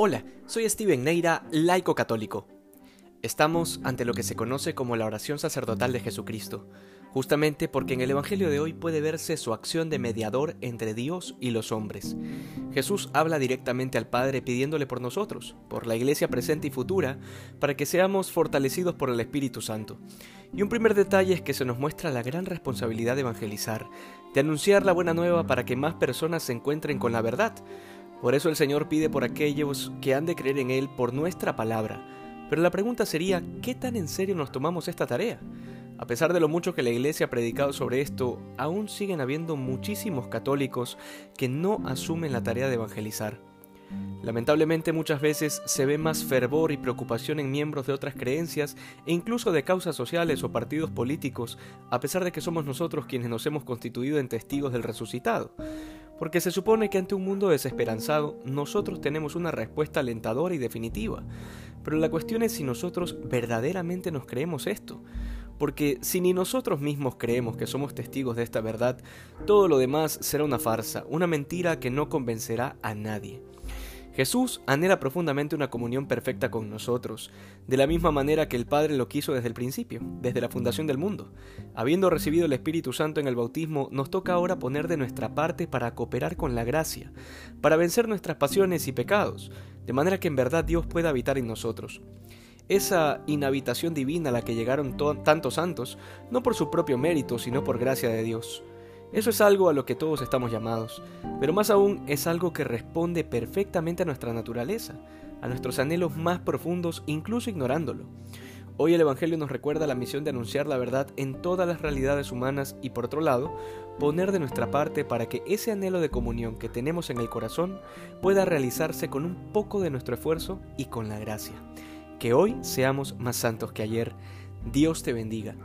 Hola, soy Steven Neira, laico católico. Estamos ante lo que se conoce como la oración sacerdotal de Jesucristo, justamente porque en el Evangelio de hoy puede verse su acción de mediador entre Dios y los hombres. Jesús habla directamente al Padre pidiéndole por nosotros, por la iglesia presente y futura, para que seamos fortalecidos por el Espíritu Santo. Y un primer detalle es que se nos muestra la gran responsabilidad de evangelizar, de anunciar la buena nueva para que más personas se encuentren con la verdad, por eso el Señor pide por aquellos que han de creer en Él por nuestra palabra. Pero la pregunta sería, ¿qué tan en serio nos tomamos esta tarea? A pesar de lo mucho que la Iglesia ha predicado sobre esto, aún siguen habiendo muchísimos católicos que no asumen la tarea de evangelizar. Lamentablemente muchas veces se ve más fervor y preocupación en miembros de otras creencias e incluso de causas sociales o partidos políticos, a pesar de que somos nosotros quienes nos hemos constituido en testigos del resucitado porque se supone que ante un mundo desesperanzado nosotros tenemos una respuesta alentadora y definitiva. Pero la cuestión es si nosotros verdaderamente nos creemos esto. Porque si ni nosotros mismos creemos que somos testigos de esta verdad, todo lo demás será una farsa, una mentira que no convencerá a nadie. Jesús anhela profundamente una comunión perfecta con nosotros, de la misma manera que el Padre lo quiso desde el principio, desde la fundación del mundo. Habiendo recibido el Espíritu Santo en el bautismo, nos toca ahora poner de nuestra parte para cooperar con la gracia, para vencer nuestras pasiones y pecados, de manera que en verdad Dios pueda habitar en nosotros. Esa inhabitación divina a la que llegaron tantos santos, no por su propio mérito, sino por gracia de Dios. Eso es algo a lo que todos estamos llamados, pero más aún es algo que responde perfectamente a nuestra naturaleza, a nuestros anhelos más profundos, incluso ignorándolo. Hoy el Evangelio nos recuerda la misión de anunciar la verdad en todas las realidades humanas y por otro lado, poner de nuestra parte para que ese anhelo de comunión que tenemos en el corazón pueda realizarse con un poco de nuestro esfuerzo y con la gracia. Que hoy seamos más santos que ayer. Dios te bendiga.